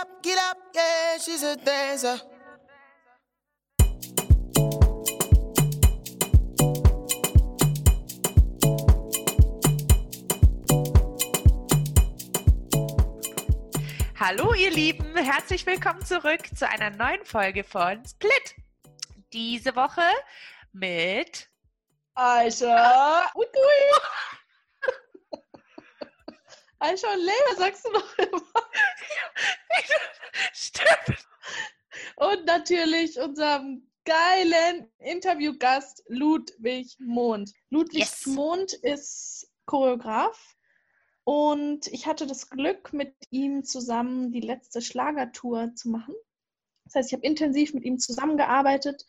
up, get up, yeah, she's a dancer. Hallo ihr Lieben, herzlich willkommen zurück zu einer neuen Folge von Split. Diese Woche mit Aisha und Ui. Aisha und Lea, sagst du noch immer. Stimmt. Und natürlich unserem geilen Interviewgast Ludwig Mond. Ludwig Yes. Mond ist Choreograf und ich hatte das Glück, mit ihm zusammen die letzte Schlagertour zu machen. Das heißt, ich habe intensiv mit ihm zusammengearbeitet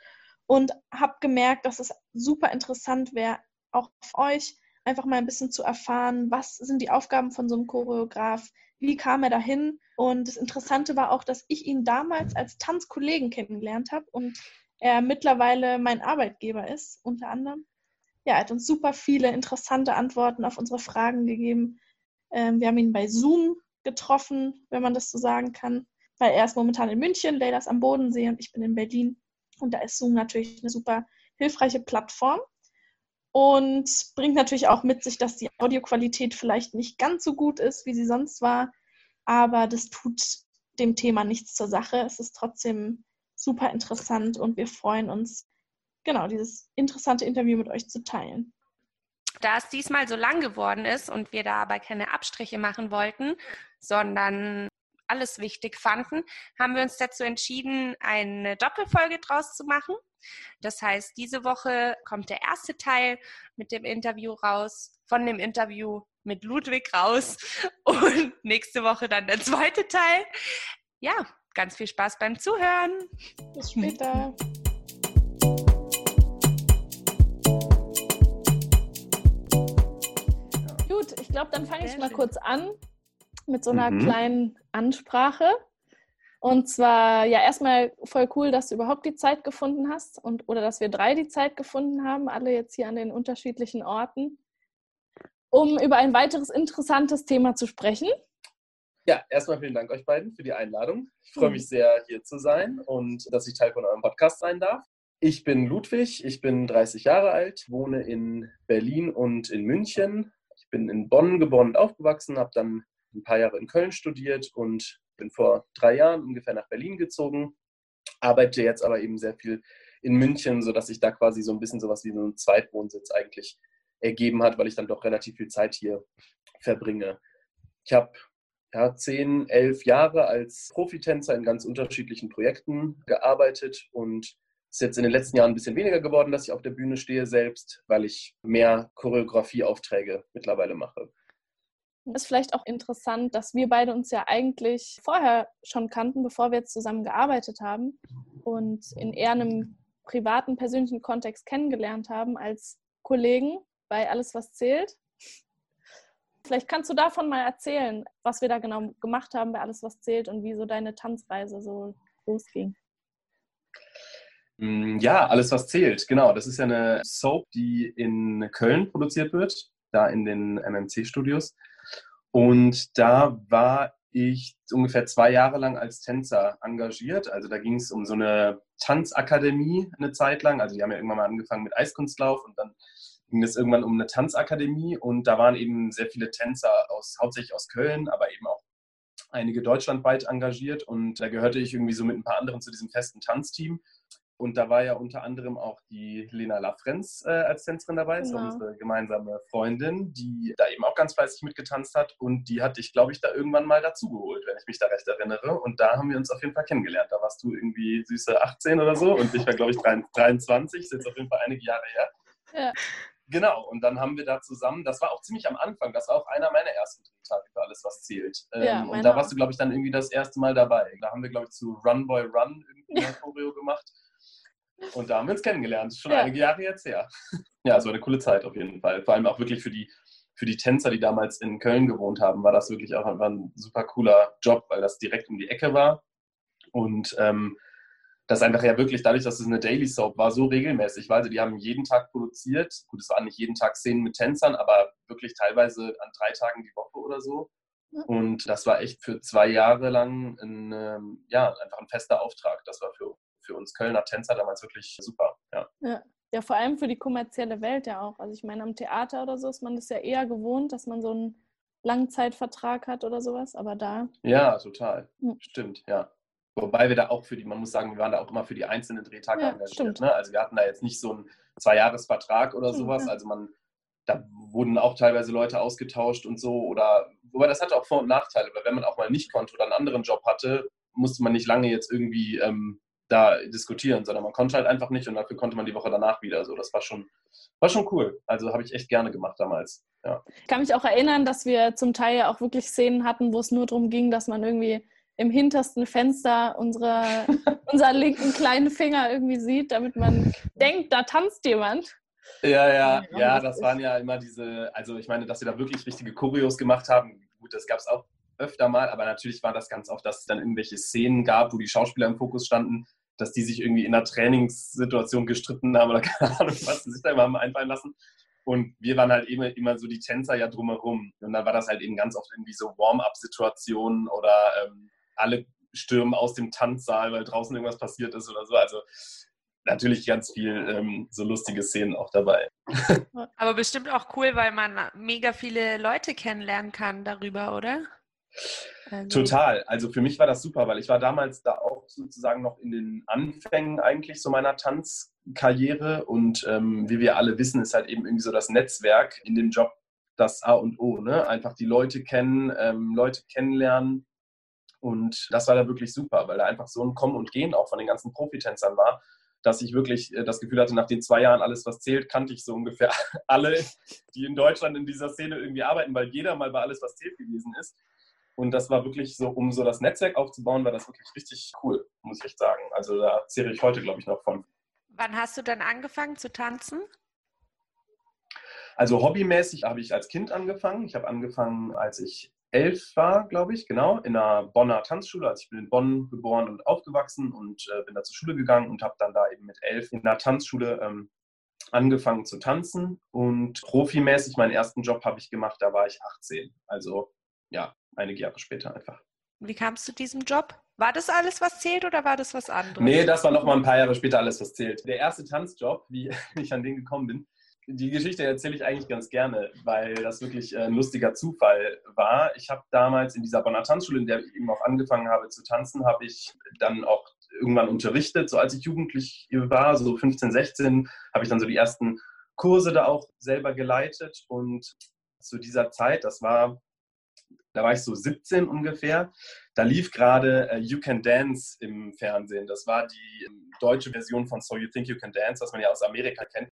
und habe gemerkt, dass es super interessant wäre, auch für euch einfach mal ein bisschen zu erfahren, was sind die Aufgaben von so einem Choreograf, wie kam er dahin. Und das Interessante war auch, dass ich ihn damals als Tanzkollegen kennengelernt habe und er mittlerweile mein Arbeitgeber ist, unter anderem. Ja, er hat uns super viele interessante Antworten auf unsere Fragen gegeben. Ähm, wir haben ihn bei Zoom getroffen, wenn man das so sagen kann, weil er ist momentan in München, Leila ist am Bodensee und ich bin in Berlin. Und da ist Zoom natürlich eine super hilfreiche Plattform und bringt natürlich auch mit sich, dass die Audioqualität vielleicht nicht ganz so gut ist, wie sie sonst war, aber das tut dem Thema nichts zur Sache. Es ist trotzdem super interessant und wir freuen uns, genau dieses interessante Interview mit euch zu teilen. Da es diesmal so lang geworden ist und wir da aber keine Abstriche machen wollten, sondern alles wichtig fanden, haben wir uns dazu entschieden, eine Doppelfolge draus zu machen. Das heißt, diese Woche kommt der erste Teil mit dem Interview raus, von dem Interview mit Ludwig raus und nächste Woche dann der zweite Teil. Ja, ganz viel Spaß beim Zuhören. Bis später. Gut, ich glaube, dann fange ich mal kurz an mit so einer Mhm. kleinen Ansprache. Und zwar, ja, erstmal voll cool, dass du überhaupt die Zeit gefunden hast und oder dass wir drei die Zeit gefunden haben, alle jetzt hier an den unterschiedlichen Orten, um über ein weiteres interessantes Thema zu sprechen. Ja, erstmal vielen Dank euch beiden für die Einladung. Ich freue mich sehr, hier zu sein und dass ich Teil von eurem Podcast sein darf. Ich bin Ludwig, ich bin 30 Jahre alt, wohne in Berlin und in München. Ich bin in Bonn geboren und aufgewachsen, habe dann ein paar Jahre in Köln studiert und bin vor drei Jahren ungefähr nach Berlin gezogen. Arbeite jetzt aber eben sehr viel in München, sodass sich da quasi so ein bisschen sowas wie so ein Zweitwohnsitz eigentlich ergeben hat, weil ich dann doch relativ viel Zeit hier verbringe. Ich habe ja, zehn, elf Jahre als Profitänzer in ganz unterschiedlichen Projekten gearbeitet und ist jetzt in den letzten Jahren ein bisschen weniger geworden, dass ich auf der Bühne stehe selbst, weil ich mehr Choreografieaufträge mittlerweile mache. Ist vielleicht auch interessant, dass wir beide uns ja eigentlich vorher schon kannten, bevor wir jetzt zusammen gearbeitet haben und in eher einem privaten, persönlichen Kontext kennengelernt haben als Kollegen bei Alles, was zählt. Vielleicht kannst du davon mal erzählen, was wir da genau gemacht haben bei Alles, was zählt und wie so deine Tanzreise so losging. Mm, Ja, alles was zählt, genau. Das ist ja eine Soap, die in Köln produziert wird, da in den MMC-Studios. Und da war ich ungefähr zwei Jahre lang als Tänzer engagiert. Also da ging es um so eine Tanzakademie eine Zeit lang. Also die haben ja irgendwann mal angefangen mit Eiskunstlauf und dann ging es irgendwann um eine Tanzakademie und da waren eben sehr viele Tänzer aus, hauptsächlich aus Köln, aber eben auch einige deutschlandweit engagiert und da gehörte ich irgendwie so mit ein paar anderen zu diesem festen Tanzteam. Und da war ja unter anderem auch die Lena Lafrenz äh, als Tänzerin dabei, Genau. unsere gemeinsame Freundin, die da eben auch ganz fleißig mitgetanzt hat. Und die hatte ich, glaube ich, da irgendwann mal dazugeholt, wenn ich mich da recht erinnere. Und da haben wir uns auf jeden Fall kennengelernt. Da warst du irgendwie süße 18 oder so und ich war, glaube ich, 23. Ist jetzt auf jeden Fall einige Jahre her. Ja. Genau, und dann haben wir da zusammen, das war auch ziemlich am Anfang, das war auch einer meiner ersten Tage für alles, was zählt. Ähm, Ja, und meiner da warst du, glaube ich, dann irgendwie das erste Mal dabei. Da haben wir, glaube ich, zu Run Boy Run irgendwie eine Choreo gemacht. Und da haben wir uns kennengelernt. Schon Ja. einige Jahre jetzt her. Ja, es war eine coole Zeit auf jeden Fall. Vor allem auch wirklich für die, für die Tänzer, die damals in Köln gewohnt haben, war das wirklich auch einfach ein super cooler Job, weil das direkt um die Ecke war. Und ähm, das einfach ja wirklich, dadurch, dass es eine Daily Soap war, so regelmäßig war. Also die haben jeden Tag produziert. Gut, es waren nicht jeden Tag Szenen mit Tänzern, aber wirklich teilweise an drei Tagen die Woche oder so. Und das war echt für zwei Jahre lang ein, ähm, ja, einfach ein fester Auftrag. Das war für, für uns Kölner Tänzer damals wirklich super. Ja. ja. Ja, vor allem für die kommerzielle Welt ja auch. Also ich meine, am Theater oder so ist man das ja eher gewohnt, dass man so einen Langzeitvertrag hat oder sowas, aber da. Ja, total. Hm. Stimmt, ja. Wobei wir da auch für die, man muss sagen, wir waren da auch immer für die einzelnen Drehtage ja, engagiert. Ne? Also wir hatten da jetzt nicht so einen Zweijahresvertrag oder sowas. Ja. Also man, da wurden auch teilweise Leute ausgetauscht und so. Oder wobei das hatte auch Vor- und Nachteile, weil wenn man auch mal nicht konnte oder einen anderen Job hatte, musste man nicht lange jetzt irgendwie ähm, da diskutieren, sondern man konnte halt einfach nicht und dafür konnte man die Woche danach wieder. So, das war schon, war schon cool. Also habe ich echt gerne gemacht damals. Ja. Ich kann mich auch erinnern, dass wir zum Teil ja auch wirklich Szenen hatten, wo es nur darum ging, dass man irgendwie im hintersten Fenster unsere, unseren linken kleinen Finger irgendwie sieht, damit man denkt, da tanzt jemand. Ja, ja, ja, das waren ja immer diese, also ich meine, dass wir da wirklich richtige Choreos gemacht haben. Gut, das gab es auch öfter mal, aber natürlich war das ganz oft, dass es dann irgendwelche Szenen gab, wo die Schauspieler im Fokus standen, dass die sich irgendwie in einer Trainingssituation gestritten haben oder keine Ahnung, was sie sich da immer haben einfallen lassen. Und wir waren halt immer, immer so die Tänzer ja drumherum. Und dann war das halt eben ganz oft irgendwie so Warm-up-Situationen oder ähm, alle stürmen aus dem Tanzsaal, weil draußen irgendwas passiert ist oder so. Also natürlich ganz viel ähm, so lustige Szenen auch dabei. Aber bestimmt auch cool, weil man mega viele Leute kennenlernen kann darüber, oder? Also. Total. Also für mich war das super, weil ich war damals da auch sozusagen noch in den Anfängen eigentlich so meiner Tanzkarriere und ähm, wie wir alle wissen, ist halt eben irgendwie so das Netzwerk in dem Job das A und O. Ne? Einfach die Leute kennen, ähm, Leute kennenlernen und das war da wirklich super, weil da einfach so ein Kommen und Gehen auch von den ganzen Profitänzern war, dass ich wirklich äh, das Gefühl hatte, nach den zwei Jahren alles, was zählt, kannte ich so ungefähr alle, die in Deutschland in dieser Szene irgendwie arbeiten, weil jeder mal bei alles, was zählt gewesen ist. Und das war wirklich so, um so das Netzwerk aufzubauen, war das wirklich richtig cool, muss ich echt sagen. Also da zähle ich heute, glaube ich, noch von. Wann hast du dann angefangen zu tanzen? Also hobbymäßig habe ich als Kind angefangen. Ich habe angefangen, als ich elf war, glaube ich, genau, in einer Bonner Tanzschule. Also ich bin in Bonn geboren und aufgewachsen und äh, bin da zur Schule gegangen und habe dann da eben mit elf in einer Tanzschule ähm, angefangen zu tanzen. Und profimäßig meinen ersten Job habe ich gemacht, da war ich 18. Also ja, einige Jahre später einfach. Wie kamst du zu diesem Job? War das alles, was zählt oder war das was anderes? Nee, das war noch mal ein paar Jahre später alles, was zählt. Der erste Tanzjob, wie ich an den gekommen bin, die Geschichte erzähle ich eigentlich ganz gerne, weil das wirklich ein lustiger Zufall war. Ich habe damals in dieser Bonner Tanzschule, in der ich eben auch angefangen habe zu tanzen, habe ich dann auch irgendwann unterrichtet. So als ich jugendlich war, so 15, 16, habe ich dann so die ersten Kurse da auch selber geleitet. Und zu dieser Zeit, das war da war ich so 17 ungefähr. Da lief gerade uh, You Can Dance im Fernsehen. Das war die ähm, deutsche Version von So You Think You Can Dance, was man ja aus Amerika kennt.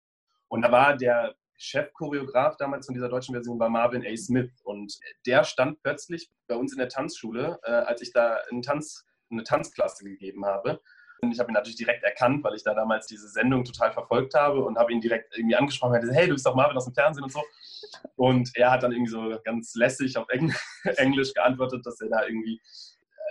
Und da war der Chefchoreograf damals von dieser deutschen Version war Marvin A. Smith. Und der stand plötzlich bei uns in der Tanzschule, äh, als ich da einen Tanz, eine Tanzklasse gegeben habe. Ich habe ihn natürlich direkt erkannt, weil ich da damals diese Sendung total verfolgt habe und habe ihn direkt irgendwie angesprochen und gesagt, hey, du bist doch Marvin aus dem Fernsehen und so. Und er hat dann irgendwie so ganz lässig auf Englisch geantwortet, dass er da irgendwie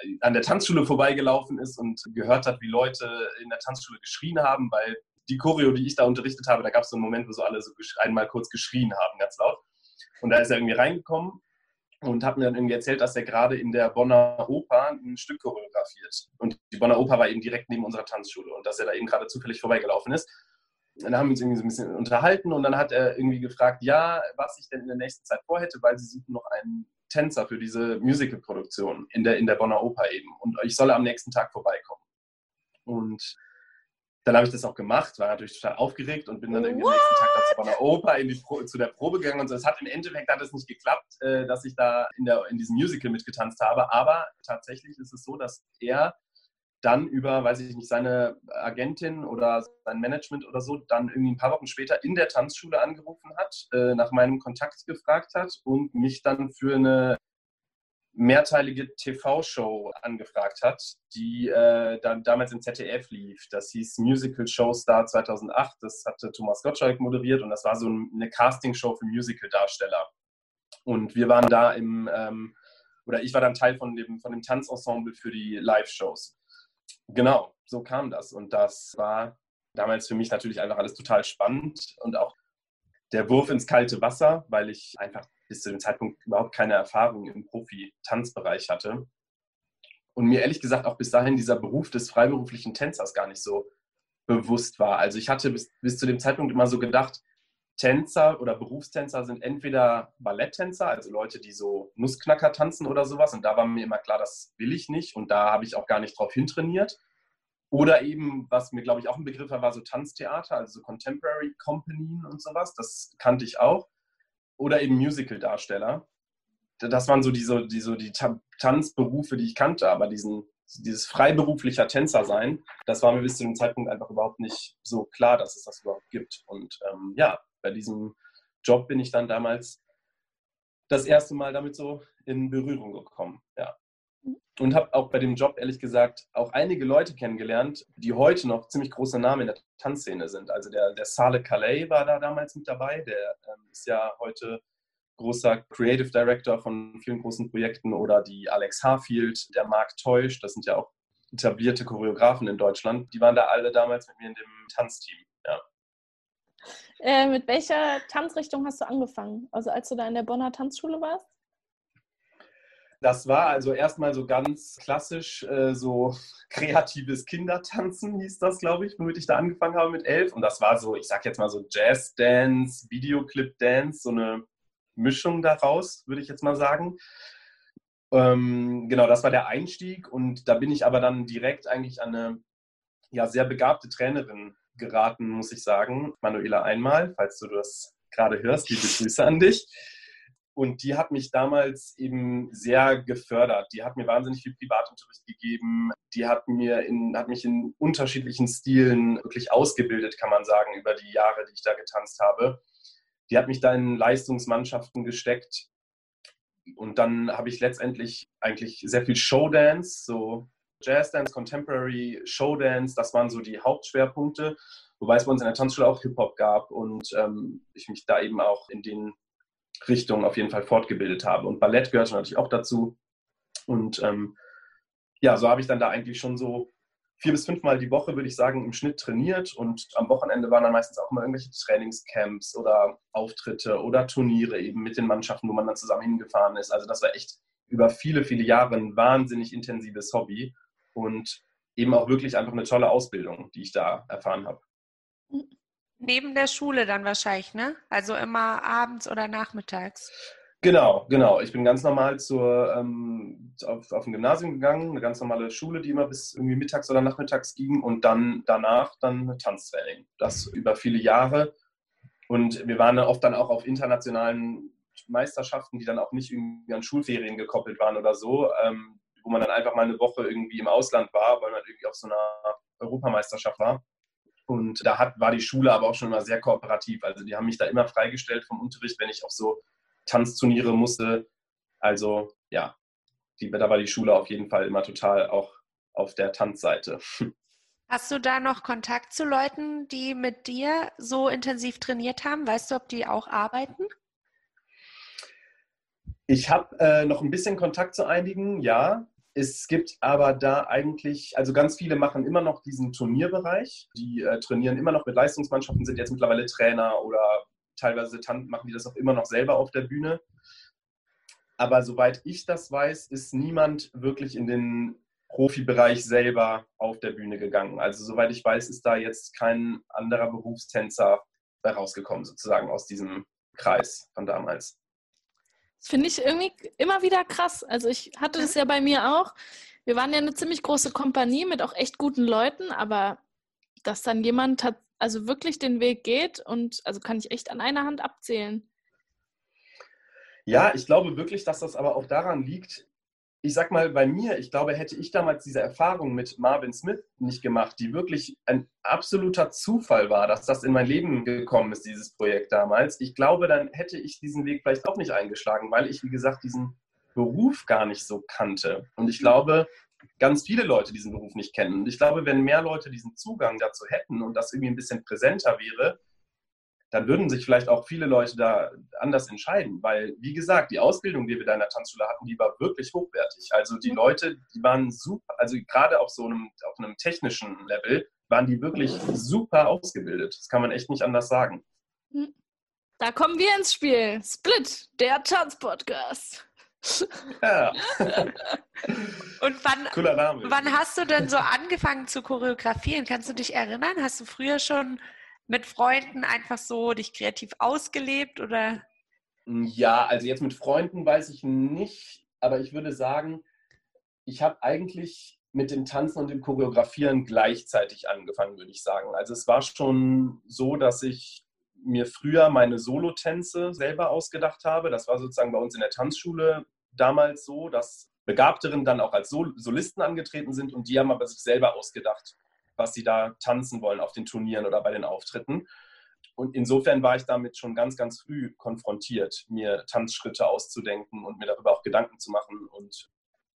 äh, an der Tanzschule vorbeigelaufen ist und gehört hat, wie Leute in der Tanzschule geschrien haben, weil die Choreo, die ich da unterrichtet habe, da gab es so einen Moment, wo so alle so einmal kurz geschrien haben, ganz laut. Und da ist er irgendwie reingekommen und hat mir dann irgendwie erzählt, dass er gerade in der Bonner Oper ein Stück choreografiert. Und die Bonner Oper war eben direkt neben unserer Tanzschule und dass er da eben gerade zufällig vorbeigelaufen ist. Und dann haben wir uns irgendwie so ein bisschen unterhalten und dann hat er irgendwie gefragt, ja, was ich denn in der nächsten Zeit vorhätte, weil sie suchen noch einen Tänzer für diese Musical-Produktion in der, in der Bonner Oper eben. Und ich solle am nächsten Tag vorbeikommen. Und dann habe ich das auch gemacht, war natürlich total aufgeregt und bin dann irgendwie am nächsten Tag dazu bei der Oper in die Pro zu der Probe gegangen und so. Es hat im Endeffekt hat es nicht geklappt, äh, dass ich da in, der, in diesem Musical mitgetanzt habe. Aber tatsächlich ist es so, dass er dann über, weiß ich nicht, seine Agentin oder sein Management oder so, dann irgendwie ein paar Wochen später in der Tanzschule angerufen hat, äh, nach meinem Kontakt gefragt hat und mich dann für eine mehrteilige TV-Show angefragt hat, die äh, dann damals im ZDF lief. Das hieß Musical Show Star 2008. Das hatte Thomas Gottschalk moderiert und das war so eine Casting-Show für Musical-Darsteller. Und wir waren da im, ähm, oder ich war dann Teil von dem, von dem Tanzensemble für die Live-Shows. Genau, so kam das. Und das war damals für mich natürlich einfach alles total spannend und auch der Wurf ins kalte Wasser, weil ich einfach bis zu dem Zeitpunkt überhaupt keine Erfahrung im Profi-Tanzbereich hatte. Und mir ehrlich gesagt auch bis dahin dieser Beruf des freiberuflichen Tänzers gar nicht so bewusst war. Also ich hatte bis, bis zu dem Zeitpunkt immer so gedacht, Tänzer oder Berufstänzer sind entweder Balletttänzer, also Leute, die so Nussknacker tanzen oder sowas. Und da war mir immer klar, das will ich nicht. Und da habe ich auch gar nicht drauf hintrainiert. Oder eben, was mir, glaube ich, auch ein Begriff war, war so Tanztheater, also so Contemporary Companien und sowas. Das kannte ich auch. Oder eben Musical-Darsteller. Das waren so die, so, die, so die Tanzberufe, die ich kannte. Aber diesen, dieses freiberuflicher Tänzer sein, das war mir bis zu dem Zeitpunkt einfach überhaupt nicht so klar, dass es das überhaupt gibt. Und ähm, ja, bei diesem Job bin ich dann damals das erste Mal damit so in Berührung gekommen. Ja und habe auch bei dem Job ehrlich gesagt auch einige Leute kennengelernt, die heute noch ziemlich große Namen in der Tanzszene sind. Also der, der Saleh Calais war da damals mit dabei, der ähm, ist ja heute großer Creative Director von vielen großen Projekten oder die Alex Harfield, der Mark Teusch, das sind ja auch etablierte Choreografen in Deutschland, die waren da alle damals mit mir in dem Tanzteam. Ja. Äh, mit welcher Tanzrichtung hast du angefangen? Also als du da in der Bonner Tanzschule warst? Das war also erstmal so ganz klassisch, äh, so kreatives Kindertanzen hieß das, glaube ich, womit ich da angefangen habe mit elf. Und das war so, ich sag jetzt mal so Jazz-Dance, Videoclip-Dance, so eine Mischung daraus, würde ich jetzt mal sagen. Ähm, genau, das war der Einstieg. Und da bin ich aber dann direkt eigentlich an eine ja, sehr begabte Trainerin geraten, muss ich sagen. Manuela Einmal, falls du das gerade hörst, liebe Grüße an dich. Und die hat mich damals eben sehr gefördert. Die hat mir wahnsinnig viel Privatunterricht gegeben. Die hat, mir in, hat mich in unterschiedlichen Stilen wirklich ausgebildet, kann man sagen, über die Jahre, die ich da getanzt habe. Die hat mich da in Leistungsmannschaften gesteckt. Und dann habe ich letztendlich eigentlich sehr viel Showdance, so Jazzdance, Contemporary, Showdance, das waren so die Hauptschwerpunkte. Wobei es bei uns in der Tanzschule auch Hip-Hop gab und ähm, ich mich da eben auch in den Richtung auf jeden Fall fortgebildet habe. Und Ballett gehörte natürlich auch dazu. Und ähm, ja, so habe ich dann da eigentlich schon so vier bis fünfmal die Woche, würde ich sagen, im Schnitt trainiert. Und am Wochenende waren dann meistens auch immer irgendwelche Trainingscamps oder Auftritte oder Turniere eben mit den Mannschaften, wo man dann zusammen hingefahren ist. Also das war echt über viele, viele Jahre ein wahnsinnig intensives Hobby und eben auch wirklich einfach eine tolle Ausbildung, die ich da erfahren habe. Neben der Schule dann wahrscheinlich, ne? Also immer abends oder nachmittags. Genau, genau. Ich bin ganz normal zur, ähm, auf, auf ein Gymnasium gegangen, eine ganz normale Schule, die immer bis irgendwie mittags oder nachmittags ging und dann danach dann Tanztraining. Das über viele Jahre. Und wir waren oft dann auch auf internationalen Meisterschaften, die dann auch nicht irgendwie an Schulferien gekoppelt waren oder so, ähm, wo man dann einfach mal eine Woche irgendwie im Ausland war, weil man irgendwie auf so einer Europameisterschaft war. Und da hat, war die Schule aber auch schon immer sehr kooperativ. Also die haben mich da immer freigestellt vom Unterricht, wenn ich auf so Tanzturniere musste. Also ja, die, da war die Schule auf jeden Fall immer total auch auf der Tanzseite. Hast du da noch Kontakt zu Leuten, die mit dir so intensiv trainiert haben? Weißt du, ob die auch arbeiten? Ich habe äh, noch ein bisschen Kontakt zu einigen, ja. Es gibt aber da eigentlich, also ganz viele machen immer noch diesen Turnierbereich. Die äh, trainieren immer noch mit Leistungsmannschaften, sind jetzt mittlerweile Trainer oder teilweise machen die das auch immer noch selber auf der Bühne. Aber soweit ich das weiß, ist niemand wirklich in den Profibereich selber auf der Bühne gegangen. Also soweit ich weiß, ist da jetzt kein anderer Berufstänzer rausgekommen, sozusagen aus diesem Kreis von damals. Das finde ich irgendwie immer wieder krass. Also ich hatte das ja bei mir auch. Wir waren ja eine ziemlich große Kompanie mit auch echt guten Leuten, aber dass dann jemand hat, also wirklich den Weg geht und also kann ich echt an einer Hand abzählen. Ja, ich glaube wirklich, dass das aber auch daran liegt, ich sag mal, bei mir, ich glaube, hätte ich damals diese Erfahrung mit Marvin Smith nicht gemacht, die wirklich ein absoluter Zufall war, dass das in mein Leben gekommen ist, dieses Projekt damals. Ich glaube, dann hätte ich diesen Weg vielleicht auch nicht eingeschlagen, weil ich, wie gesagt, diesen Beruf gar nicht so kannte. Und ich glaube, ganz viele Leute diesen Beruf nicht kennen. Und ich glaube, wenn mehr Leute diesen Zugang dazu hätten und das irgendwie ein bisschen präsenter wäre, dann würden sich vielleicht auch viele Leute da anders entscheiden, weil, wie gesagt, die Ausbildung, die wir da in der Tanzschule hatten, die war wirklich hochwertig. Also die Leute, die waren super, also gerade auf so einem, auf einem technischen Level, waren die wirklich super ausgebildet. Das kann man echt nicht anders sagen. Hm. Da kommen wir ins Spiel. Split, der Tanzpodcast. Ja. Und wann, wann hast du denn so angefangen zu choreografieren? Kannst du dich erinnern? Hast du früher schon mit Freunden einfach so dich kreativ ausgelebt oder? Ja, also jetzt mit Freunden weiß ich nicht, aber ich würde sagen, ich habe eigentlich mit dem Tanzen und dem Choreografieren gleichzeitig angefangen, würde ich sagen. Also es war schon so, dass ich mir früher meine Solotänze selber ausgedacht habe. Das war sozusagen bei uns in der Tanzschule damals so, dass Begabteren dann auch als Sol Solisten angetreten sind und die haben aber sich selber ausgedacht, was sie da tanzen wollen auf den Turnieren oder bei den Auftritten. Und insofern war ich damit schon ganz, ganz früh konfrontiert, mir Tanzschritte auszudenken und mir darüber auch Gedanken zu machen. Und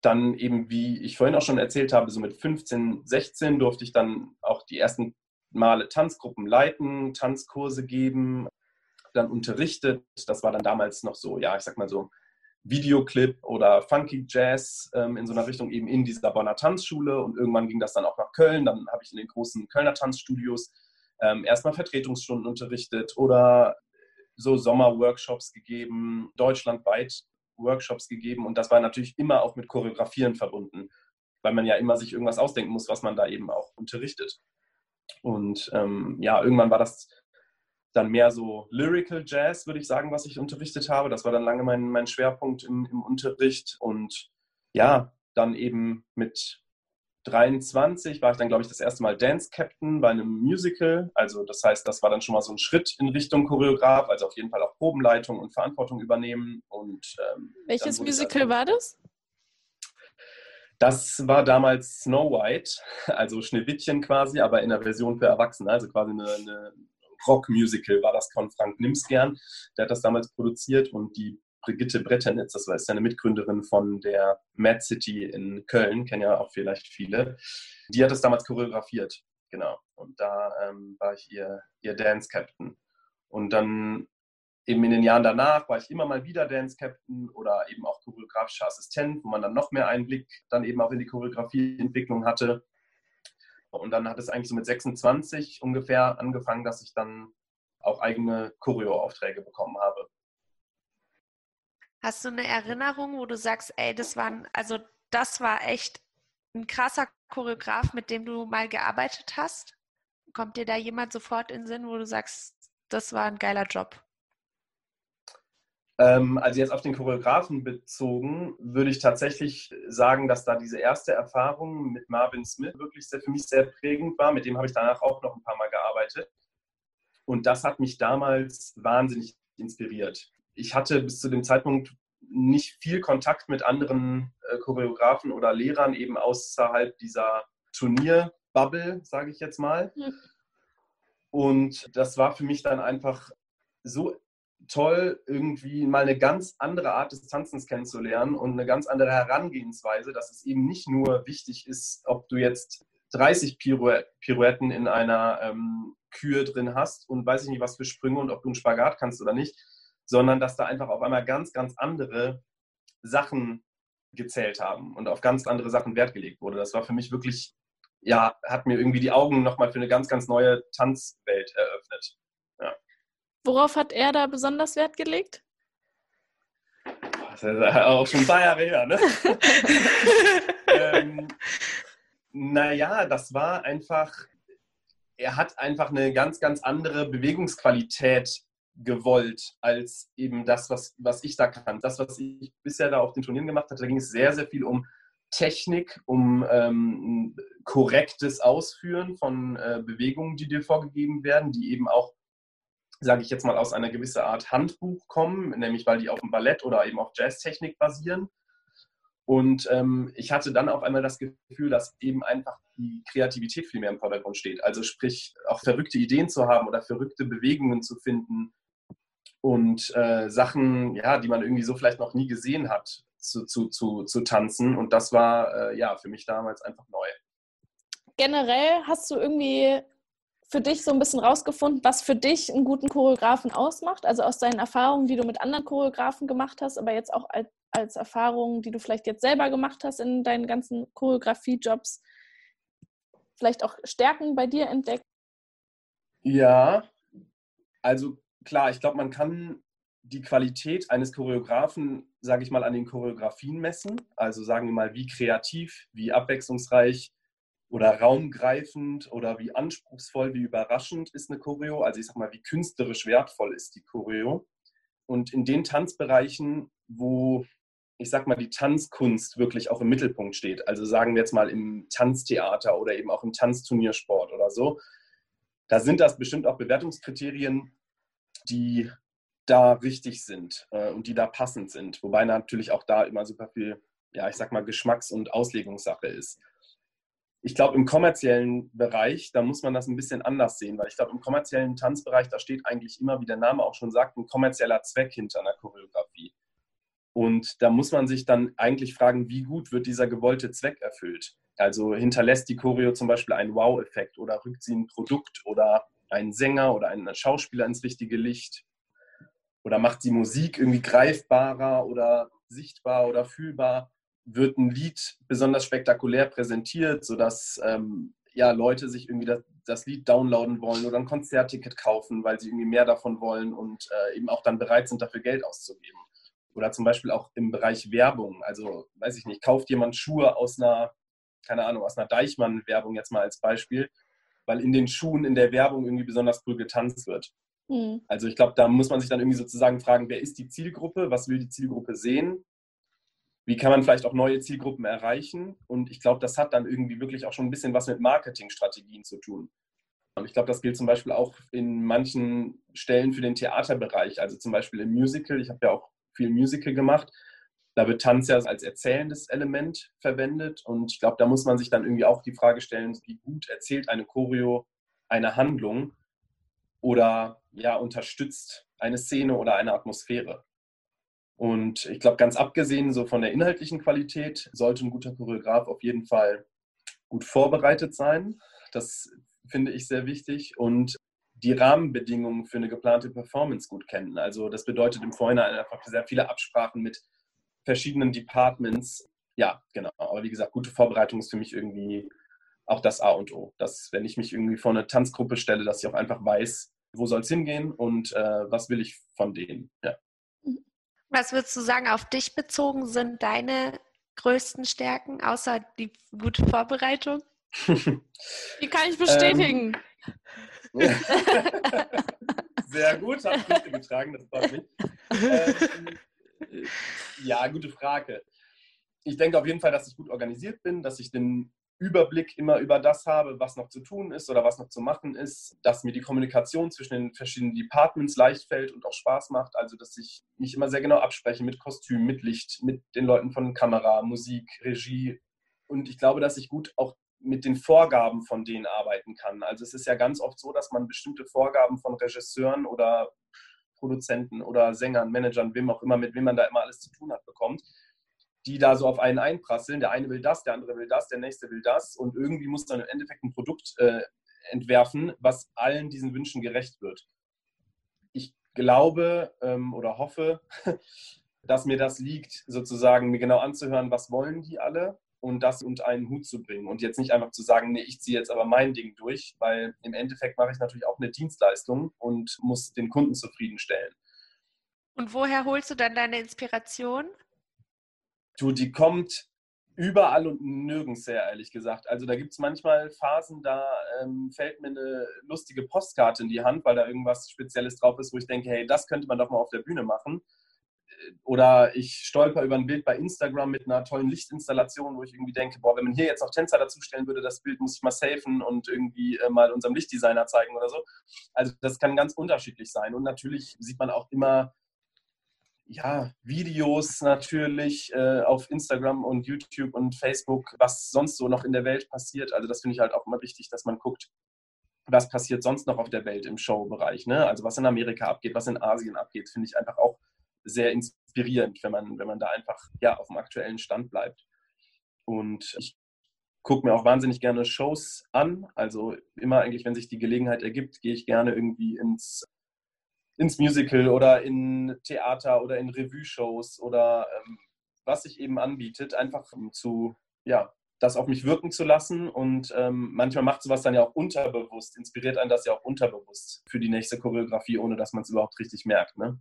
dann eben, wie ich vorhin auch schon erzählt habe, so mit 15, 16 durfte ich dann auch die ersten Male Tanzgruppen leiten, Tanzkurse geben, dann unterrichtet. Das war dann damals noch so, ja, ich sag mal so Videoclip oder Funky Jazz ähm, in so einer Richtung eben in dieser Bonner Tanzschule. Und irgendwann ging das dann auch nach Köln. Dann habe ich in den großen Kölner Tanzstudios ähm, erstmal Vertretungsstunden unterrichtet oder so Sommerworkshops gegeben, deutschlandweit Workshops gegeben. Und das war natürlich immer auch mit Choreografieren verbunden, weil man ja immer sich irgendwas ausdenken muss, was man da eben auch unterrichtet. Und ähm, ja, irgendwann war das dann mehr so Lyrical Jazz, würde ich sagen, was ich unterrichtet habe. Das war dann lange mein, mein Schwerpunkt im, im Unterricht. Und ja, dann eben mit 23 war ich dann, glaube ich, das erste Mal Dance Captain bei einem Musical. Also das heißt, das war dann schon mal so ein Schritt in Richtung Choreograf, also auf jeden Fall auch Probenleitung und Verantwortung übernehmen. Und, ähm, Welches Musical war das? Das war damals Snow White, also Schneewittchen quasi, aber in der Version für Erwachsene, also quasi eine, eine Rock-Musical war das von Frank Nimsgern. Der hat das damals produziert und die Brigitte Bretternitz, das war seine Mitgründerin von der Mad City in Köln, kennen ja auch vielleicht viele, die hat das damals choreografiert, genau. Und da ähm, war ich ihr, ihr Dance Captain. Und dann eben in den Jahren danach war ich immer mal wieder Dance Captain oder eben auch choreografischer Assistent, wo man dann noch mehr Einblick dann eben auch in die Choreografieentwicklung hatte. Und dann hat es eigentlich so mit 26 ungefähr angefangen, dass ich dann auch eigene Choreo-Aufträge bekommen habe. Hast du eine Erinnerung, wo du sagst, ey, das war, also das war echt ein krasser Choreograf, mit dem du mal gearbeitet hast? Kommt dir da jemand sofort in den Sinn, wo du sagst, das war ein geiler Job? Ähm, also jetzt auf den Choreografen bezogen, würde ich tatsächlich sagen, dass da diese erste Erfahrung mit Marvin Smith wirklich sehr, für mich sehr prägend war. Mit dem habe ich danach auch noch ein paar Mal gearbeitet. Und das hat mich damals wahnsinnig inspiriert. Ich hatte bis zu dem Zeitpunkt nicht viel Kontakt mit anderen äh, Choreografen oder Lehrern eben außerhalb dieser Turnierbubble, sage ich jetzt mal. Mhm. Und das war für mich dann einfach so toll, irgendwie mal eine ganz andere Art des Tanzens kennenzulernen und eine ganz andere Herangehensweise, dass es eben nicht nur wichtig ist, ob du jetzt 30 Pirouetten in einer ähm, Kühe drin hast und weiß ich nicht, was für Sprünge und ob du einen Spagat kannst oder nicht, sondern dass da einfach auf einmal ganz, ganz andere Sachen gezählt haben und auf ganz andere Sachen Wert gelegt wurde. Das war für mich wirklich, ja, hat mir irgendwie die Augen nochmal für eine ganz, ganz neue Tanzwelt eröffnet. Worauf hat er da besonders Wert gelegt? Das ist auch schon ein paar Jahre her, ne? ähm, naja, das war einfach, er hat einfach eine ganz, ganz andere Bewegungsqualität gewollt als eben das, was, was ich da kann. Das, was ich bisher da auf den Turnieren gemacht hatte, da ging es sehr, sehr viel um Technik, um ähm, korrektes Ausführen von äh, Bewegungen, die dir vorgegeben werden, die eben auch sage ich jetzt mal, aus einer gewissen Art Handbuch kommen, nämlich weil die auf dem Ballett oder eben auf Jazztechnik basieren. Und ähm, ich hatte dann auf einmal das Gefühl, dass eben einfach die Kreativität viel mehr im Vordergrund steht. Also sprich, auch verrückte Ideen zu haben oder verrückte Bewegungen zu finden und äh, Sachen, ja, die man irgendwie so vielleicht noch nie gesehen hat, zu, zu, zu, zu tanzen. Und das war äh, ja für mich damals einfach neu. Generell hast du irgendwie für dich so ein bisschen rausgefunden, was für dich einen guten Choreografen ausmacht? Also aus deinen Erfahrungen, die du mit anderen Choreografen gemacht hast, aber jetzt auch als, als Erfahrungen, die du vielleicht jetzt selber gemacht hast in deinen ganzen Choreografie-Jobs, vielleicht auch Stärken bei dir entdeckt? Ja, also klar, ich glaube, man kann die Qualität eines Choreografen, sage ich mal, an den Choreografien messen. Also sagen wir mal, wie kreativ, wie abwechslungsreich oder raumgreifend oder wie anspruchsvoll, wie überraschend ist eine Choreo. Also ich sage mal, wie künstlerisch wertvoll ist die Choreo. Und in den Tanzbereichen, wo ich sag mal, die Tanzkunst wirklich auch im Mittelpunkt steht. Also sagen wir jetzt mal im Tanztheater oder eben auch im Tanzturniersport oder so. Da sind das bestimmt auch Bewertungskriterien, die da richtig sind äh, und die da passend sind. Wobei natürlich auch da immer super viel, ja, ich sag mal, Geschmacks- und Auslegungssache ist. Ich glaube, im kommerziellen Bereich, da muss man das ein bisschen anders sehen, weil ich glaube, im kommerziellen Tanzbereich, da steht eigentlich immer, wie der Name auch schon sagt, ein kommerzieller Zweck hinter einer Choreografie. Und da muss man sich dann eigentlich fragen, wie gut wird dieser gewollte Zweck erfüllt? Also hinterlässt die Choreo zum Beispiel einen Wow-Effekt oder rückt sie ein Produkt oder einen Sänger oder einen Schauspieler ins richtige Licht oder macht die Musik irgendwie greifbarer oder sichtbar oder fühlbar, wird ein Lied besonders spektakulär präsentiert, sodass ähm, ja, Leute sich irgendwie das, das, Lied downloaden wollen oder ein Konzertticket kaufen, weil sie irgendwie mehr davon wollen und äh, eben auch dann bereit sind, dafür Geld auszugeben. Oder zum Beispiel auch im Bereich Werbung. Also, weiß ich nicht, kauft jemand Schuhe aus einer, keine Ahnung, aus einer Deichmann-Werbung jetzt mal als Beispiel, weil in den Schuhen in der Werbung irgendwie besonders cool getanzt wird. Mhm. Also ich glaube, da muss man sich dann irgendwie sozusagen fragen, wer ist die Zielgruppe, was will die Zielgruppe sehen, wie kann man vielleicht auch neue Zielgruppen erreichen. Und ich glaube, das hat dann irgendwie wirklich auch schon ein bisschen was mit Marketingstrategien zu tun. Und ich glaube, das gilt zum Beispiel auch in manchen Stellen für den Theaterbereich, also zum Beispiel im Musical. Ich habe ja auch viel Musical gemacht. Da wird Tanz ja als erzählendes Element verwendet. Und ich glaube, da muss man sich dann irgendwie auch die Frage stellen, wie gut erzählt eine Choreo eine Handlung oder ja, unterstützt eine Szene oder eine Atmosphäre. Und ich glaube, ganz abgesehen so von der inhaltlichen Qualität, sollte ein guter Choreograf auf jeden Fall gut vorbereitet sein. Das finde ich sehr wichtig. Und die Rahmenbedingungen für eine geplante Performance gut kennen. Also das bedeutet im Vorhinein einfach sehr viele Absprachen mit verschiedenen Departments. Ja, genau. Aber wie gesagt, gute Vorbereitung ist für mich irgendwie auch das A und O. Dass, wenn ich mich irgendwie vor eine Tanzgruppe stelle, dass ich auch einfach weiß, wo soll es hingehen und äh, was will ich von denen. Ja. Was würdest du sagen, auf dich bezogen sind deine größten Stärken, außer die gute Vorbereitung? die kann ich bestätigen. Ähm, sehr gut, hat Früchte getragen, das freut mich. Ähm, ja, gute Frage. Ich denke auf jeden Fall, dass ich gut organisiert bin, dass ich den Überblick immer über das habe, was noch zu tun ist oder was noch zu machen ist, dass mir die Kommunikation zwischen den verschiedenen Departments leicht fällt und auch Spaß macht. Also, dass ich mich immer sehr genau abspreche mit Kostüm, mit Licht, mit den Leuten von Kamera, Musik, Regie. Und ich glaube, dass ich gut auch mit den Vorgaben von denen arbeiten kann. Also es ist ja ganz oft so, dass man bestimmte Vorgaben von Regisseuren oder Produzenten oder Sängern, Managern, wem auch immer, mit wem man da immer alles zu tun hat, bekommt die da so auf einen einprasseln. Der eine will das, der andere will das, der nächste will das. Und irgendwie muss dann im Endeffekt ein Produkt äh, entwerfen, was allen diesen Wünschen gerecht wird. Ich glaube ähm, oder hoffe, dass mir das liegt, sozusagen mir genau anzuhören, was wollen die alle und das unter einen Hut zu bringen. Und jetzt nicht einfach zu sagen, nee, ich ziehe jetzt aber mein Ding durch, weil im Endeffekt mache ich natürlich auch eine Dienstleistung und muss den Kunden zufriedenstellen. Und woher holst du dann deine Inspiration? Du, die kommt überall und nirgends sehr, ehrlich gesagt. Also da gibt es manchmal Phasen, da ähm, fällt mir eine lustige Postkarte in die Hand, weil da irgendwas Spezielles drauf ist, wo ich denke, hey, das könnte man doch mal auf der Bühne machen. Oder ich stolper über ein Bild bei Instagram mit einer tollen Lichtinstallation, wo ich irgendwie denke, boah, wenn man hier jetzt noch Tänzer dazustellen würde, das Bild muss ich mal safen und irgendwie äh, mal unserem Lichtdesigner zeigen oder so. Also das kann ganz unterschiedlich sein. Und natürlich sieht man auch immer ja, Videos natürlich äh, auf Instagram und YouTube und Facebook, was sonst so noch in der Welt passiert. Also das finde ich halt auch immer wichtig, dass man guckt, was passiert sonst noch auf der Welt im Showbereich. Ne? Also was in Amerika abgeht, was in Asien abgeht, finde ich einfach auch sehr inspirierend, wenn man, wenn man da einfach ja, auf dem aktuellen Stand bleibt. Und ich gucke mir auch wahnsinnig gerne Shows an. Also immer eigentlich, wenn sich die Gelegenheit ergibt, gehe ich gerne irgendwie ins ins Musical oder in Theater oder in Revue-Shows oder ähm, was sich eben anbietet, einfach zu ja, das auf mich wirken zu lassen. Und ähm, manchmal macht sowas dann ja auch unterbewusst, inspiriert einen das ja auch unterbewusst für die nächste Choreografie, ohne dass man es überhaupt richtig merkt. Ne?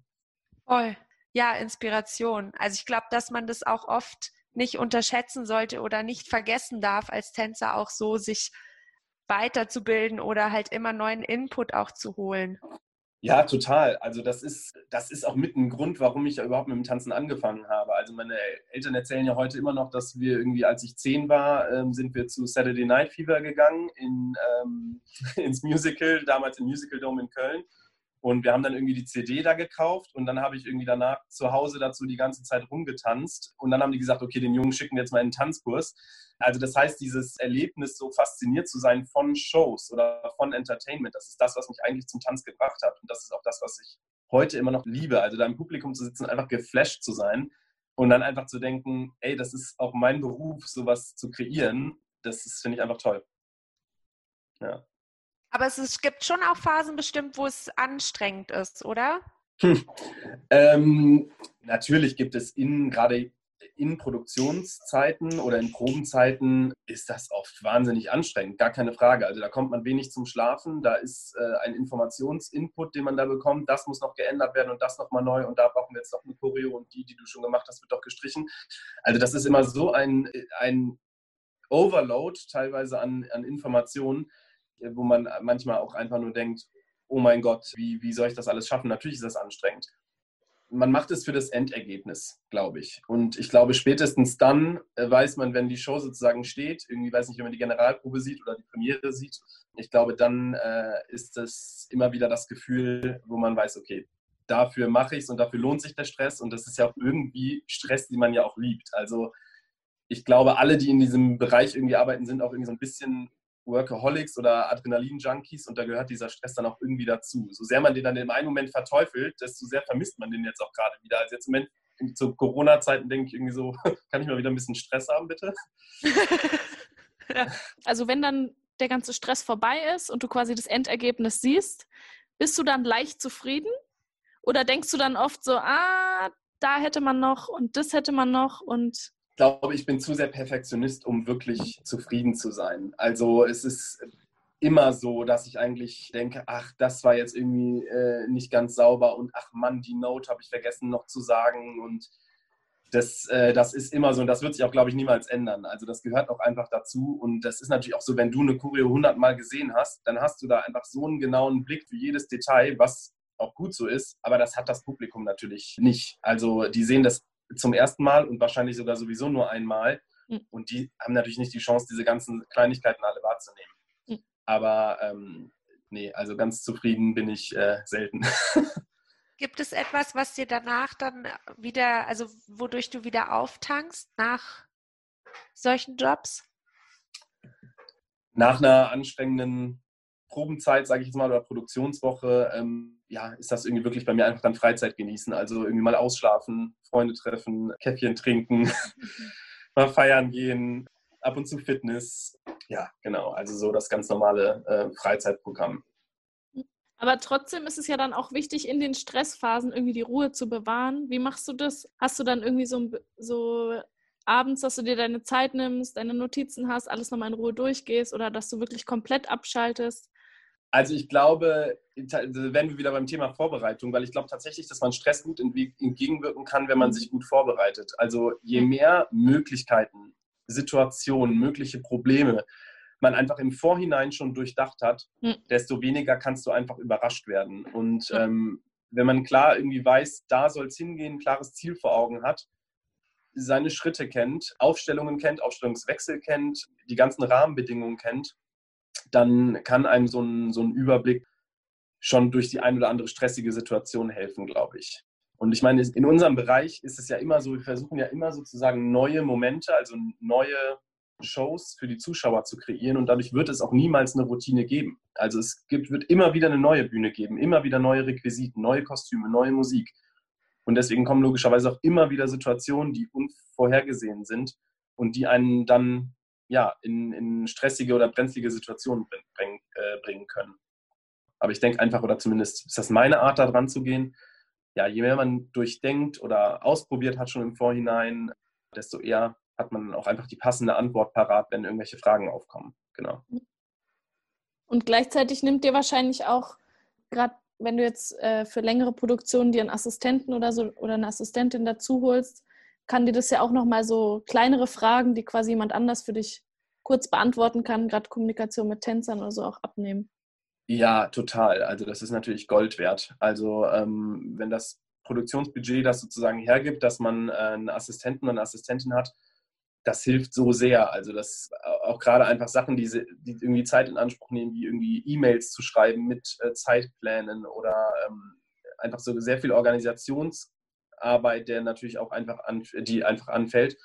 Voll. Ja, Inspiration. Also ich glaube, dass man das auch oft nicht unterschätzen sollte oder nicht vergessen darf, als Tänzer auch so sich weiterzubilden oder halt immer neuen Input auch zu holen. Ja, total. Also das ist, das ist auch mit ein Grund, warum ich ja überhaupt mit dem Tanzen angefangen habe. Also meine Eltern erzählen ja heute immer noch, dass wir irgendwie, als ich zehn war, ähm, sind wir zu Saturday Night Fever gegangen in, ähm, ins Musical, damals im Musical Dome in Köln. Und wir haben dann irgendwie die CD da gekauft und dann habe ich irgendwie danach zu Hause dazu die ganze Zeit rumgetanzt. Und dann haben die gesagt, okay, den Jungen schicken wir jetzt mal in einen Tanzkurs. Also das heißt, dieses Erlebnis, so fasziniert zu sein von Shows oder von Entertainment, das ist das, was mich eigentlich zum Tanz gebracht hat. Und das ist auch das, was ich heute immer noch liebe. Also da im Publikum zu sitzen, einfach geflasht zu sein und dann einfach zu denken, ey, das ist auch mein Beruf, sowas zu kreieren. Das finde ich einfach toll. Ja. Aber es, es gibt schon auch Phasen bestimmt, wo es anstrengend ist, oder? Hm. Ähm, natürlich gibt es in gerade in Produktionszeiten oder in Probenzeiten ist das oft wahnsinnig anstrengend, gar keine Frage. Also da kommt man wenig zum Schlafen, da ist äh, ein Informationsinput, den man da bekommt, das muss noch geändert werden und das nochmal neu und da brauchen wir jetzt noch eine Choreo und die, die du schon gemacht hast, wird doch gestrichen. Also das ist immer so ein, ein Overload teilweise an, an Informationen, wo man manchmal auch einfach nur denkt, oh mein Gott, wie, wie soll ich das alles schaffen? Natürlich ist das anstrengend. Man macht es für das Endergebnis, glaube ich. Und ich glaube, spätestens dann äh, weiß man, wenn die Show sozusagen steht, irgendwie weiß nicht, wenn man die Generalprobe sieht oder die Premiere sieht, ich glaube, dann äh, ist das immer wieder das Gefühl, wo man weiß, okay, dafür mache ich es und dafür lohnt sich der Stress. Und das ist ja auch irgendwie Stress, den man ja auch liebt. Also ich glaube, alle, die in diesem Bereich irgendwie arbeiten, sind auch irgendwie so ein bisschen Workaholics oder Adrenalin-Junkies und da gehört dieser Stress dann auch irgendwie dazu. So sehr man den dann im einen Moment verteufelt, desto sehr vermisst man den jetzt auch gerade wieder. Also jetzt im Moment zu Corona-Zeiten denke ich irgendwie so, kann ich mal wieder ein bisschen Stress haben, bitte? Also wenn dann der ganze Stress vorbei ist und du quasi das Endergebnis siehst, bist du dann leicht zufrieden? Oder denkst du dann oft so, ah, da hätte man noch und das hätte man noch und glaube, ich bin zu sehr Perfektionist, um wirklich zufrieden zu sein. Also es ist immer so, dass ich eigentlich denke, ach, das war jetzt irgendwie äh, nicht ganz sauber und ach Mann, die Note habe ich vergessen noch zu sagen und das, äh, das ist immer so und das wird sich auch, glaube ich, niemals ändern. Also das gehört auch einfach dazu und das ist natürlich auch so, wenn du eine Choreo 100 Mal gesehen hast, dann hast du da einfach so einen genauen Blick für jedes Detail, was auch gut so ist, aber das hat das Publikum natürlich nicht. Also die sehen das zum ersten Mal und wahrscheinlich sogar sowieso nur einmal. Mhm. Und die haben natürlich nicht die Chance, diese ganzen Kleinigkeiten alle wahrzunehmen. Mhm. Aber ähm, nee, also ganz zufrieden bin ich äh, selten. Gibt es etwas, was dir danach dann wieder, also wodurch du wieder auftankst nach solchen Jobs? Nach einer anstrengenden Probenzeit, sage ich jetzt mal, oder Produktionswoche, ähm, ja, ist das irgendwie wirklich bei mir einfach dann Freizeit genießen. Also irgendwie mal ausschlafen, Freunde treffen, Käffchen trinken, mal feiern gehen, ab und zu Fitness. Ja, genau. Also so das ganz normale äh, Freizeitprogramm. Aber trotzdem ist es ja dann auch wichtig, in den Stressphasen irgendwie die Ruhe zu bewahren. Wie machst du das? Hast du dann irgendwie so, so abends, dass du dir deine Zeit nimmst, deine Notizen hast, alles nochmal in Ruhe durchgehst oder dass du wirklich komplett abschaltest? Also ich glaube, werden wir wieder beim Thema Vorbereitung, weil ich glaube tatsächlich, dass man Stress gut entgegenwirken kann, wenn man sich gut vorbereitet. Also je mehr Möglichkeiten, Situationen, mögliche Probleme man einfach im Vorhinein schon durchdacht hat, desto weniger kannst du einfach überrascht werden. Und ähm, wenn man klar irgendwie weiß, da soll es hingehen, ein klares Ziel vor Augen hat, seine Schritte kennt, Aufstellungen kennt, Aufstellungswechsel kennt, die ganzen Rahmenbedingungen kennt, dann kann einem so ein, so ein Überblick schon durch die ein oder andere stressige Situation helfen, glaube ich. Und ich meine, in unserem Bereich ist es ja immer so, wir versuchen ja immer sozusagen neue Momente, also neue Shows für die Zuschauer zu kreieren und dadurch wird es auch niemals eine Routine geben. Also es gibt, wird immer wieder eine neue Bühne geben, immer wieder neue Requisiten, neue Kostüme, neue Musik. Und deswegen kommen logischerweise auch immer wieder Situationen, die unvorhergesehen sind und die einen dann ja, in, in stressige oder brenzlige Situationen bring, äh, bringen können. Aber ich denke einfach, oder zumindest ist das meine Art, da dran zu gehen, ja, je mehr man durchdenkt oder ausprobiert hat schon im Vorhinein, desto eher hat man auch einfach die passende Antwort parat, wenn irgendwelche Fragen aufkommen. Genau. Und gleichzeitig nimmt dir wahrscheinlich auch, gerade wenn du jetzt äh, für längere Produktionen dir einen Assistenten oder so oder eine Assistentin dazu holst, kann dir das ja auch nochmal so kleinere Fragen, die quasi jemand anders für dich kurz beantworten kann, gerade Kommunikation mit Tänzern oder so auch abnehmen. Ja, total. Also das ist natürlich Gold wert. Also ähm, wenn das Produktionsbudget das sozusagen hergibt, dass man äh, einen Assistenten und eine Assistentin hat, das hilft so sehr. Also das auch gerade einfach Sachen, die, die irgendwie Zeit in Anspruch nehmen, wie irgendwie E-Mails zu schreiben mit äh, Zeitplänen oder ähm, einfach so sehr viel Organisationsarbeit, der natürlich auch einfach an, die einfach anfällt,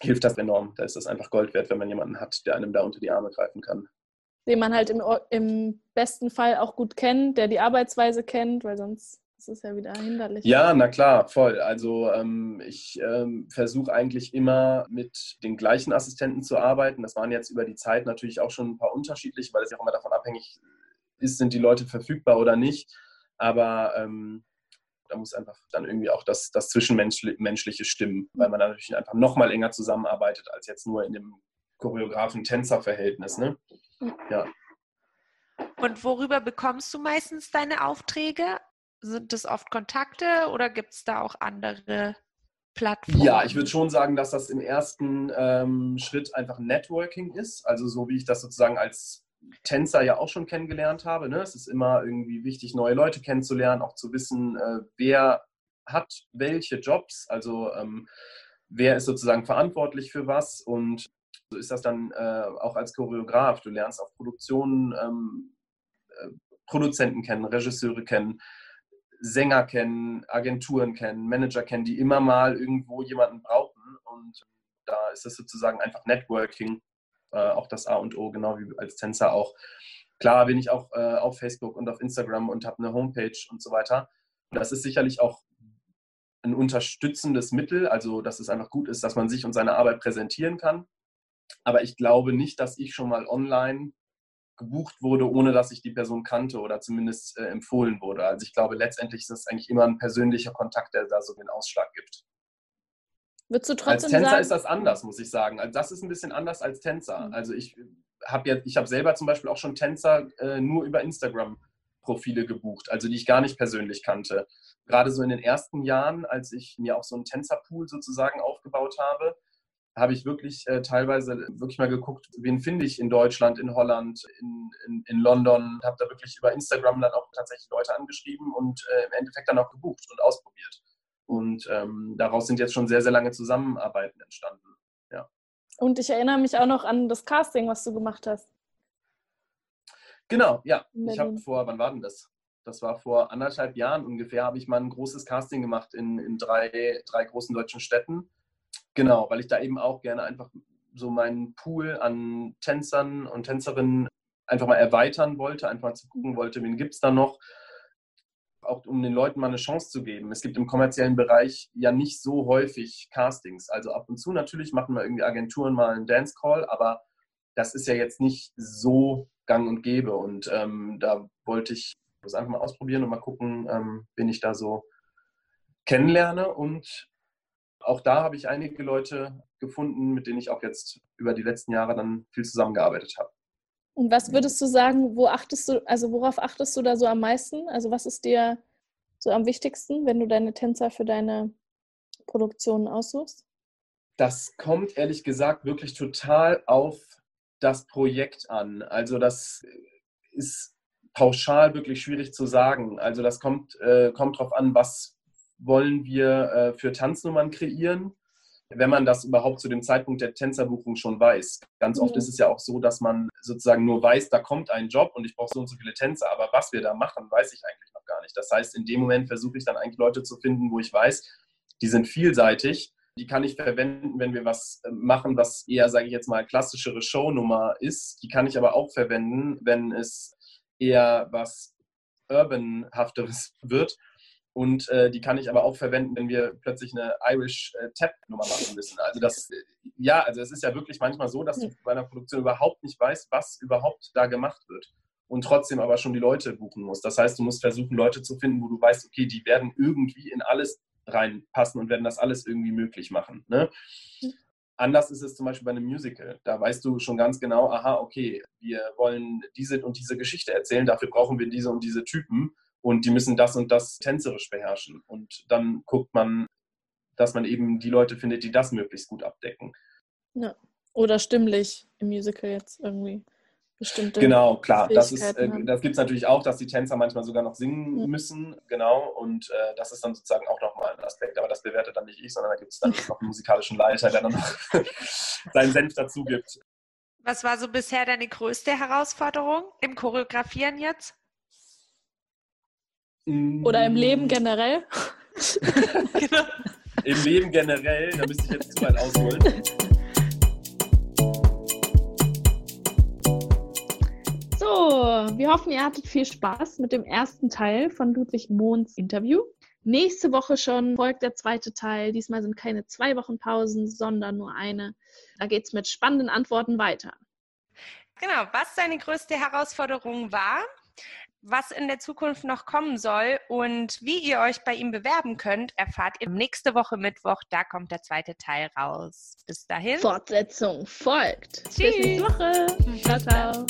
hilft das enorm. Da ist das einfach Gold wert, wenn man jemanden hat, der einem da unter die Arme greifen kann. Den man halt im, im besten Fall auch gut kennt, der die Arbeitsweise kennt, weil sonst ist ja wieder hinderlich. Ja, na klar, voll. Also ähm, ich ähm, versuche eigentlich immer mit den gleichen Assistenten zu arbeiten. Das waren jetzt über die Zeit natürlich auch schon ein paar unterschiedliche, weil es ja auch immer davon abhängig ist, sind die Leute verfügbar oder nicht. Aber ähm, da muss einfach dann irgendwie auch das, das Zwischenmenschliche stimmen, weil man natürlich einfach noch mal enger zusammenarbeitet als jetzt nur in dem Choreografen-Tänzer-Verhältnis. Ne? Ja. Und worüber bekommst du meistens deine Aufträge? Sind das oft Kontakte oder gibt es da auch andere Plattformen? Ja, ich würde schon sagen, dass das im ersten ähm, Schritt einfach Networking ist. Also so wie ich das sozusagen als Tänzer ja auch schon kennengelernt habe. Ne? Es ist immer irgendwie wichtig, neue Leute kennenzulernen, auch zu wissen, äh, wer hat welche Jobs, also ähm, wer ist sozusagen verantwortlich für was und so ist das dann äh, auch als Choreograf. Du lernst auch Produktionen, ähm, äh, Produzenten kennen, Regisseure kennen, Sänger kennen, Agenturen kennen, Manager kennen, die immer mal irgendwo jemanden brauchen. Und da ist das sozusagen einfach Networking, äh, auch das A und O, genau wie als Tänzer auch. Klar bin ich auch äh, auf Facebook und auf Instagram und habe eine Homepage und so weiter. Das ist sicherlich auch ein unterstützendes Mittel, also dass es einfach gut ist, dass man sich und seine Arbeit präsentieren kann. Aber ich glaube nicht, dass ich schon mal online gebucht wurde, ohne dass ich die Person kannte oder zumindest äh, empfohlen wurde. Also ich glaube, letztendlich ist es eigentlich immer ein persönlicher Kontakt, der da so den Ausschlag gibt. Würdest du trotzdem als Tänzer sagen, ist das anders, muss ich sagen. Also das ist ein bisschen anders als Tänzer. Mhm. Also ich habe ja, ich habe selber zum Beispiel auch schon Tänzer äh, nur über Instagram Profile gebucht, also die ich gar nicht persönlich kannte. Gerade so in den ersten Jahren, als ich mir auch so einen Tänzerpool sozusagen aufgebaut habe, habe ich wirklich äh, teilweise wirklich mal geguckt, wen finde ich in Deutschland, in Holland, in, in, in London, habe da wirklich über Instagram dann auch tatsächlich Leute angeschrieben und äh, im Endeffekt dann auch gebucht und ausprobiert. Und ähm, daraus sind jetzt schon sehr, sehr lange Zusammenarbeiten entstanden. Ja. Und ich erinnere mich auch noch an das Casting, was du gemacht hast. Genau, ja. Ich habe vor, wann war denn das? Das war vor anderthalb Jahren ungefähr, habe ich mal ein großes Casting gemacht in, in drei, drei großen deutschen Städten Genau, weil ich da eben auch gerne einfach so meinen Pool an Tänzern und Tänzerinnen einfach mal erweitern wollte, einfach mal zu gucken wollte, wen gibt es da noch, auch um den Leuten mal eine Chance zu geben. Es gibt im kommerziellen Bereich ja nicht so häufig Castings. Also ab und zu natürlich machen wir irgendwie Agenturen mal einen Dance Call, aber das ist ja jetzt nicht so gang und gäbe. Und ähm, da wollte ich das einfach mal ausprobieren und mal gucken, ähm, wen ich da so kennenlerne und auch da habe ich einige Leute gefunden, mit denen ich auch jetzt über die letzten Jahre dann viel zusammengearbeitet habe. Und was würdest du sagen, wo achtest du, also worauf achtest du da so am meisten? Also was ist dir so am wichtigsten, wenn du deine Tänzer für deine Produktionen aussuchst? Das kommt ehrlich gesagt wirklich total auf das Projekt an. Also das ist pauschal wirklich schwierig zu sagen. Also das kommt, äh, kommt darauf an, was wollen wir äh, für Tanznummern kreieren, wenn man das überhaupt zu dem Zeitpunkt der Tänzerbuchung schon weiß. Ganz oft mhm. ist es ja auch so, dass man sozusagen nur weiß, da kommt ein Job und ich brauche so und so viele Tänzer, aber was wir da machen, weiß ich eigentlich noch gar nicht. Das heißt, in dem Moment versuche ich dann eigentlich Leute zu finden, wo ich weiß, die sind vielseitig. Die kann ich verwenden, wenn wir was äh, machen, was eher, sage ich jetzt mal, klassischere Shownummer ist. Die kann ich aber auch verwenden, wenn es eher was Urbanhafteres wird. Und äh, die kann ich aber auch verwenden, wenn wir plötzlich eine Irish äh, Tap-Nummer machen müssen. Also das, äh, ja, also es ist ja wirklich manchmal so, dass du bei einer Produktion überhaupt nicht weißt, was überhaupt da gemacht wird. Und trotzdem aber schon die Leute buchen musst. Das heißt, du musst versuchen, Leute zu finden, wo du weißt, okay, die werden irgendwie in alles reinpassen und werden das alles irgendwie möglich machen. Ne? Anders ist es zum Beispiel bei einem Musical. Da weißt du schon ganz genau, aha, okay, wir wollen diese und diese Geschichte erzählen, dafür brauchen wir diese und diese Typen und die müssen das und das tänzerisch beherrschen. Und dann guckt man, dass man eben die Leute findet, die das möglichst gut abdecken. Ja. Oder stimmlich im Musical jetzt irgendwie bestimmte. Genau, klar. Das, äh, das gibt es natürlich auch, dass die Tänzer manchmal sogar noch singen ja. müssen. Genau. Und äh, das ist dann sozusagen auch nochmal ein Aspekt. Aber das bewertet dann nicht ich, sondern da gibt es dann noch einen musikalischen Leiter, der dann noch seinen Senf dazu gibt. Was war so bisher deine größte Herausforderung im Choreografieren jetzt? Oder im Leben generell? genau. Im Leben generell, da müsste ich jetzt zu weit ausholen. So, wir hoffen, ihr hattet viel Spaß mit dem ersten Teil von Ludwig Mohns Interview. Nächste Woche schon folgt der zweite Teil. Diesmal sind keine zwei Wochen Pausen, sondern nur eine. Da geht es mit spannenden Antworten weiter. Genau, was deine größte Herausforderung war, was in der Zukunft noch kommen soll und wie ihr euch bei ihm bewerben könnt, erfahrt ihr nächste Woche Mittwoch. Da kommt der zweite Teil raus. Bis dahin. Fortsetzung folgt. Tschüss. Bis nächste Woche. Ciao, ciao.